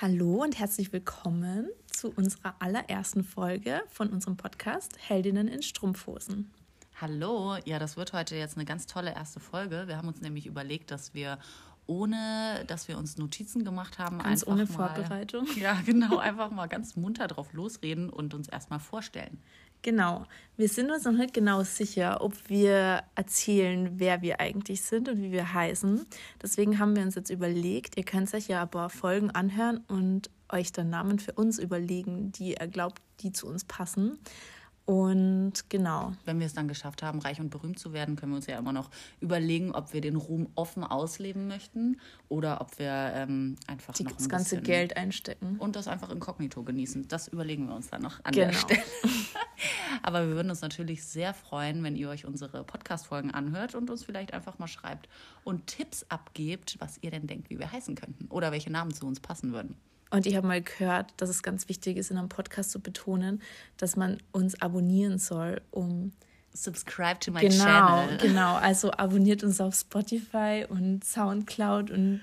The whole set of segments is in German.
Hallo und herzlich willkommen zu unserer allerersten Folge von unserem Podcast Heldinnen in Strumpfhosen. Hallo, ja, das wird heute jetzt eine ganz tolle erste Folge. Wir haben uns nämlich überlegt, dass wir ohne, dass wir uns Notizen gemacht haben, ganz ohne mal, Vorbereitung. Ja, genau, einfach mal ganz munter drauf losreden und uns erstmal vorstellen. Genau. Wir sind uns noch nicht genau sicher, ob wir erzählen, wer wir eigentlich sind und wie wir heißen. Deswegen haben wir uns jetzt überlegt, ihr könnt euch ja ein paar Folgen anhören und euch dann Namen für uns überlegen, die ihr glaubt, die zu uns passen. Und genau. Wenn wir es dann geschafft haben, reich und berühmt zu werden, können wir uns ja immer noch überlegen, ob wir den Ruhm offen ausleben möchten oder ob wir ähm, einfach Die, noch das ganze Geld einstecken. Und das einfach inkognito genießen. Das überlegen wir uns dann noch an genau. der Stelle. Aber wir würden uns natürlich sehr freuen, wenn ihr euch unsere Podcast-Folgen anhört und uns vielleicht einfach mal schreibt und Tipps abgebt, was ihr denn denkt, wie wir heißen könnten oder welche Namen zu uns passen würden. Und ich habe mal gehört, dass es ganz wichtig ist, in einem Podcast zu betonen, dass man uns abonnieren soll, um Subscribe to my genau, channel. Genau, also abonniert uns auf Spotify und Soundcloud und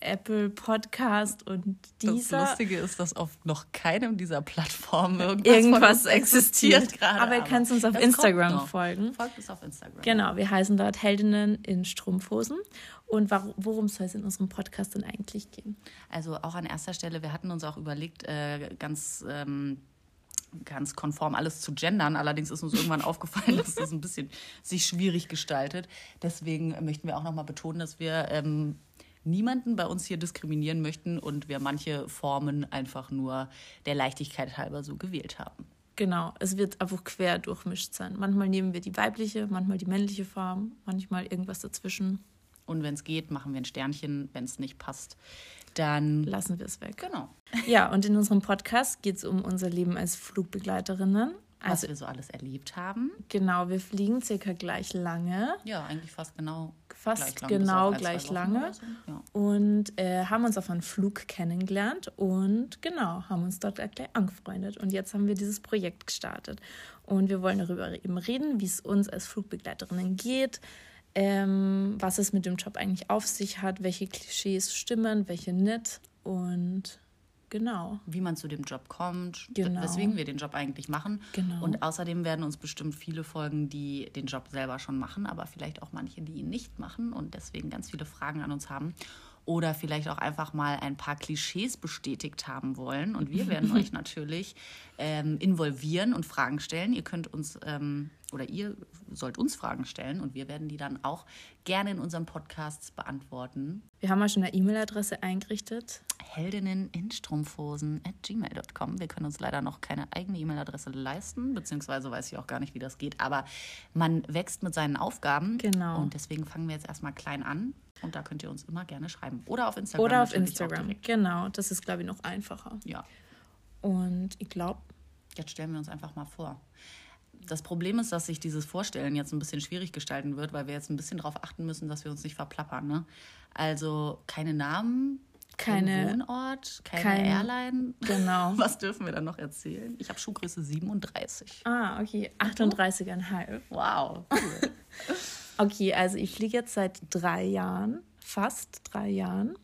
Apple Podcast und dieser. Das Lustige ist, dass auf noch keinem dieser Plattformen irgendwas, irgendwas existiert gerade. Aber ihr könnt uns auf Instagram folgen. Folgt uns auf Instagram. Genau, wir heißen dort Heldinnen in Strumpfhosen. Und worum soll es in unserem Podcast denn eigentlich gehen? Also auch an erster Stelle, wir hatten uns auch überlegt, äh, ganz ähm, ganz konform alles zu gendern. Allerdings ist uns irgendwann aufgefallen, dass das ein bisschen sich schwierig gestaltet. Deswegen möchten wir auch nochmal betonen, dass wir ähm, niemanden bei uns hier diskriminieren möchten und wir manche Formen einfach nur der Leichtigkeit halber so gewählt haben. Genau, es wird einfach quer durchmischt sein. Manchmal nehmen wir die weibliche, manchmal die männliche Form, manchmal irgendwas dazwischen. Und wenn es geht, machen wir ein Sternchen. Wenn es nicht passt, dann lassen wir es weg. Genau. Ja, und in unserem Podcast geht es um unser Leben als Flugbegleiterinnen also, was wir so alles erlebt haben. Genau, wir fliegen circa gleich lange. Ja, eigentlich fast genau. Fast gleich genau gleich lange. So. Ja. Und äh, haben uns auf einen Flug kennengelernt und genau, haben uns dort gleich angefreundet. Und jetzt haben wir dieses Projekt gestartet. Und wir wollen darüber eben reden, wie es uns als Flugbegleiterinnen geht, ähm, was es mit dem Job eigentlich auf sich hat, welche Klischees stimmen, welche nicht. Und Genau. Wie man zu dem Job kommt, genau. weswegen wir den Job eigentlich machen. Genau. Und außerdem werden uns bestimmt viele folgen, die den Job selber schon machen, aber vielleicht auch manche, die ihn nicht machen und deswegen ganz viele Fragen an uns haben oder vielleicht auch einfach mal ein paar Klischees bestätigt haben wollen. Und wir werden euch natürlich ähm, involvieren und Fragen stellen. Ihr könnt uns ähm, oder ihr sollt uns Fragen stellen und wir werden die dann auch gerne in unserem Podcast beantworten. Wir haben ja schon eine E-Mail-Adresse eingerichtet. Heldinnen in Strumpfhosen at gmail.com. Wir können uns leider noch keine eigene E-Mail-Adresse leisten, beziehungsweise weiß ich auch gar nicht, wie das geht. Aber man wächst mit seinen Aufgaben. Genau. Und deswegen fangen wir jetzt erstmal klein an. Und da könnt ihr uns immer gerne schreiben. Oder auf Instagram. Oder auf Instagram. Genau, das ist, glaube ich, noch einfacher. Ja. Und ich glaube. Jetzt stellen wir uns einfach mal vor. Das Problem ist, dass sich dieses Vorstellen jetzt ein bisschen schwierig gestalten wird, weil wir jetzt ein bisschen darauf achten müssen, dass wir uns nicht verplappern. Ne? Also keine Namen, keine kein Wohnort, keine kein, Airline. Genau. Was dürfen wir dann noch erzählen? Ich habe Schuhgröße 37. Ah, okay. 38,5. Wow. Cool. Okay, also ich fliege jetzt seit drei Jahren, fast drei Jahren.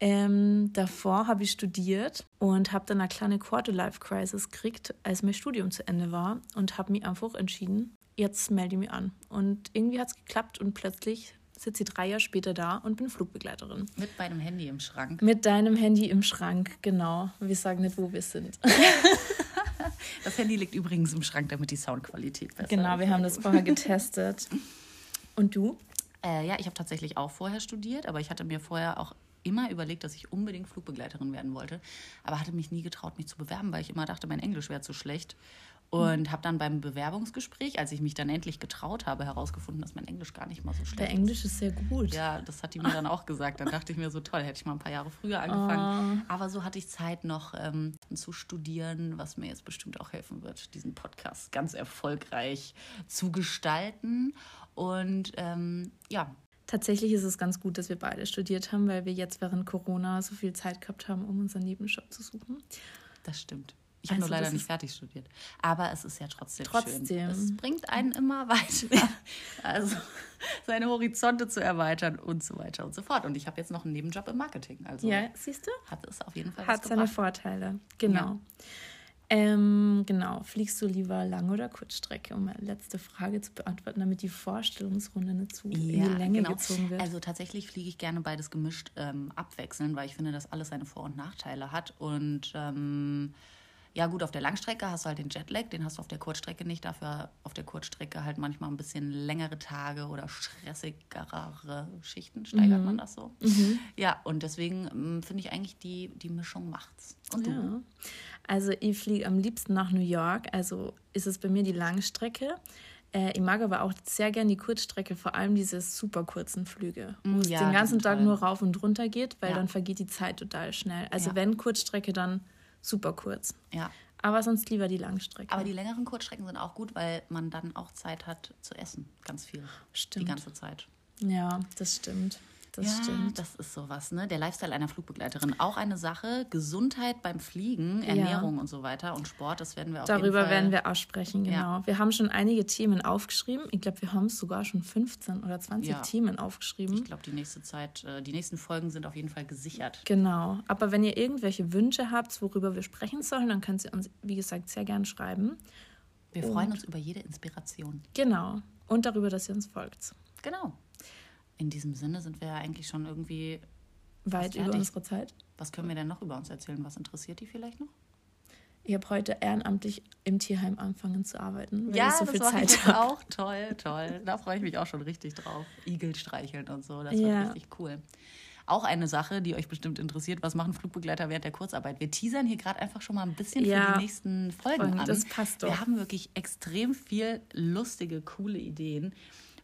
Ähm, davor habe ich studiert und habe dann eine kleine Quarter-Life-Crisis gekriegt, als mein Studium zu Ende war und habe mich einfach entschieden, jetzt melde ich mich an. Und irgendwie hat es geklappt und plötzlich sitze ich drei Jahre später da und bin Flugbegleiterin. Mit meinem Handy im Schrank. Mit deinem Handy im Schrank, genau. Wir sagen nicht, wo wir sind. das Handy liegt übrigens im Schrank, damit die Soundqualität besser Genau, wir haben das vorher getestet. Und du? Äh, ja, ich habe tatsächlich auch vorher studiert, aber ich hatte mir vorher auch immer überlegt, dass ich unbedingt Flugbegleiterin werden wollte, aber hatte mich nie getraut, mich zu bewerben, weil ich immer dachte, mein Englisch wäre zu schlecht. Und habe dann beim Bewerbungsgespräch, als ich mich dann endlich getraut habe, herausgefunden, dass mein Englisch gar nicht mal so schlecht ist. Der Englisch ist sehr gut. Ja, das hat die mir dann auch gesagt. Dann dachte ich mir so, toll, hätte ich mal ein paar Jahre früher angefangen. Oh. Aber so hatte ich Zeit noch ähm, zu studieren, was mir jetzt bestimmt auch helfen wird, diesen Podcast ganz erfolgreich zu gestalten. Und ähm, ja. Tatsächlich ist es ganz gut, dass wir beide studiert haben, weil wir jetzt während Corona so viel Zeit gehabt haben, um unseren Nebenjob zu suchen. Das stimmt. Ich habe Also nur leider nicht fertig studiert. Aber es ist ja trotzdem, Trotzdem. schön. Es bringt einen immer weiter. Also seine Horizonte zu erweitern und so weiter und so fort. Und ich habe jetzt noch einen Nebenjob im Marketing. Also Ja, siehst du? hat es auf jeden Fall Hat seine gebracht. Vorteile. Genau. Ähm, genau. Fliegst du lieber Lang- oder Kurzstrecke, um meine letzte Frage zu beantworten, damit die Vorstellungsrunde nicht zu in die Länge gezogen wird? Also tatsächlich fliege ich gerne beides gemischt ähm, abwechseln, weil ich finde, dass alles seine Vor- und Nachteile hat. Und ähm, ja gut, auf der Langstrecke hast du halt den Jetlag, den hast du auf der Kurzstrecke nicht. Dafür auf der Kurzstrecke halt manchmal ein bisschen längere Tage oder stressigere Schichten, steigert Mhm. man das so. Ja, und deswegen ähm, finde ich eigentlich, die, die Mischung macht's. Und du? Ja. Also ich fliege am liebsten nach New York, also ist es bei mir die Langstrecke. Äh, ich mag aber auch sehr gern die Kurzstrecke, vor allem diese super kurzen Flüge, wo Mm, es ja, den ganzen sind Tag nur rauf und runter geht, weil Ja. dann vergeht die Zeit total schnell. Also Ja. wenn Kurzstrecke, dann super kurz. Ja. Aber sonst lieber die Langstrecke. Aber die längeren Kurzstrecken sind auch gut, weil man dann auch Zeit hat zu essen. Ganz viel. Stimmt. Die ganze Zeit. ja, das stimmt. Das ja, stimmt. das ist sowas, ne? Der Lifestyle einer Flugbegleiterin. Auch eine Sache. Gesundheit beim Fliegen, Ernährung und so weiter und Sport, das werden wir jeden Darüber werden wir auch sprechen, genau. Ja. Wir haben schon einige Themen aufgeschrieben. Ich glaube, wir haben sogar schon 15 oder 20 Ja. Themen aufgeschrieben. Ich glaube, die nächste Zeit, äh, die nächsten Folgen sind auf jeden Fall gesichert. Genau. Aber wenn ihr irgendwelche Wünsche habt, worüber wir sprechen sollen, dann könnt ihr uns, wie gesagt, sehr gern schreiben. Wir freuen uns über jede Inspiration. Genau. Und darüber, dass ihr uns folgt. Genau. In diesem Sinne sind wir ja eigentlich schon irgendwie. Weit über unsere Zeit. Was können wir denn noch über uns erzählen? Was interessiert die vielleicht noch? Ich habe heute ehrenamtlich im Tierheim angefangen zu arbeiten, weil ich so viel ich Zeit habe. auch. Toll, toll. Da freue ich mich auch schon richtig drauf. Igel streicheln und so. Das wird Ja. richtig cool. Auch eine Sache, die euch bestimmt interessiert. Was machen Flugbegleiter während der Kurzarbeit? Wir teasern hier gerade einfach schon mal ein bisschen für Ja. die nächsten Folgen Folgen, an. das passt doch. Wir haben wirklich extrem viel lustige, coole Ideen.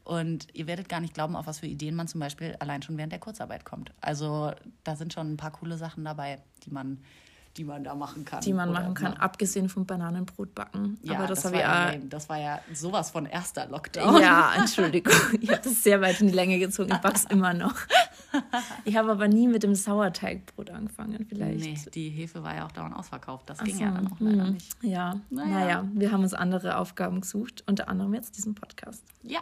Und ihr werdet gar nicht glauben, auf was für Ideen man zum Beispiel allein schon während der Kurzarbeit kommt. Also da sind schon ein paar coole Sachen dabei, die man, die man da machen kann. Die man machen kann, abgesehen vom Bananenbrot backen. Ja, Aber das, das, war ja das war ja sowas von erster Lockdown. Ja, Entschuldigung. Ich habe das sehr weit in die Länge gezogen. Ich back's immer noch. Ich habe aber nie mit dem Sauerteigbrot angefangen. Vielleicht. Nee, die Hefe war ja auch dauernd ausverkauft. Das Ach ging so, ja dann auch leider hm. nicht. Ja, Naja. naja. wir haben uns andere Aufgaben gesucht, unter anderem jetzt diesen Podcast. Ja.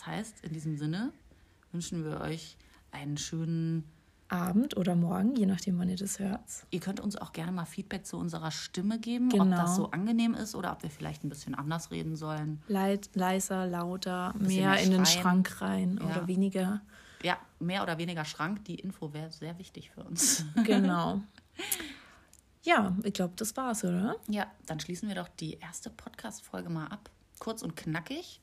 Das heißt, in diesem Sinne wünschen wir euch einen schönen. Abend oder morgen, je nachdem, wann ihr das hört. Ihr könnt uns auch gerne mal Feedback zu unserer Stimme geben, ob Genau. das so angenehm ist oder ob wir vielleicht ein bisschen anders reden sollen. Leit, leiser, lauter, mehr mehr in den. Schrank rein Ja. oder weniger. Ja, mehr oder weniger Schrank. Die Info wäre sehr wichtig für uns. Genau. ja, ich glaube, das war's, oder? Ja, dann schließen wir doch die erste Podcast-Folge mal ab. Kurz und knackig.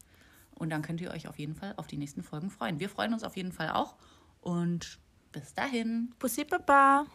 Und dann könnt ihr euch auf jeden Fall auf die nächsten Folgen freuen. Wir freuen uns auf jeden Fall auch. Und bis dahin. Bussi Baba.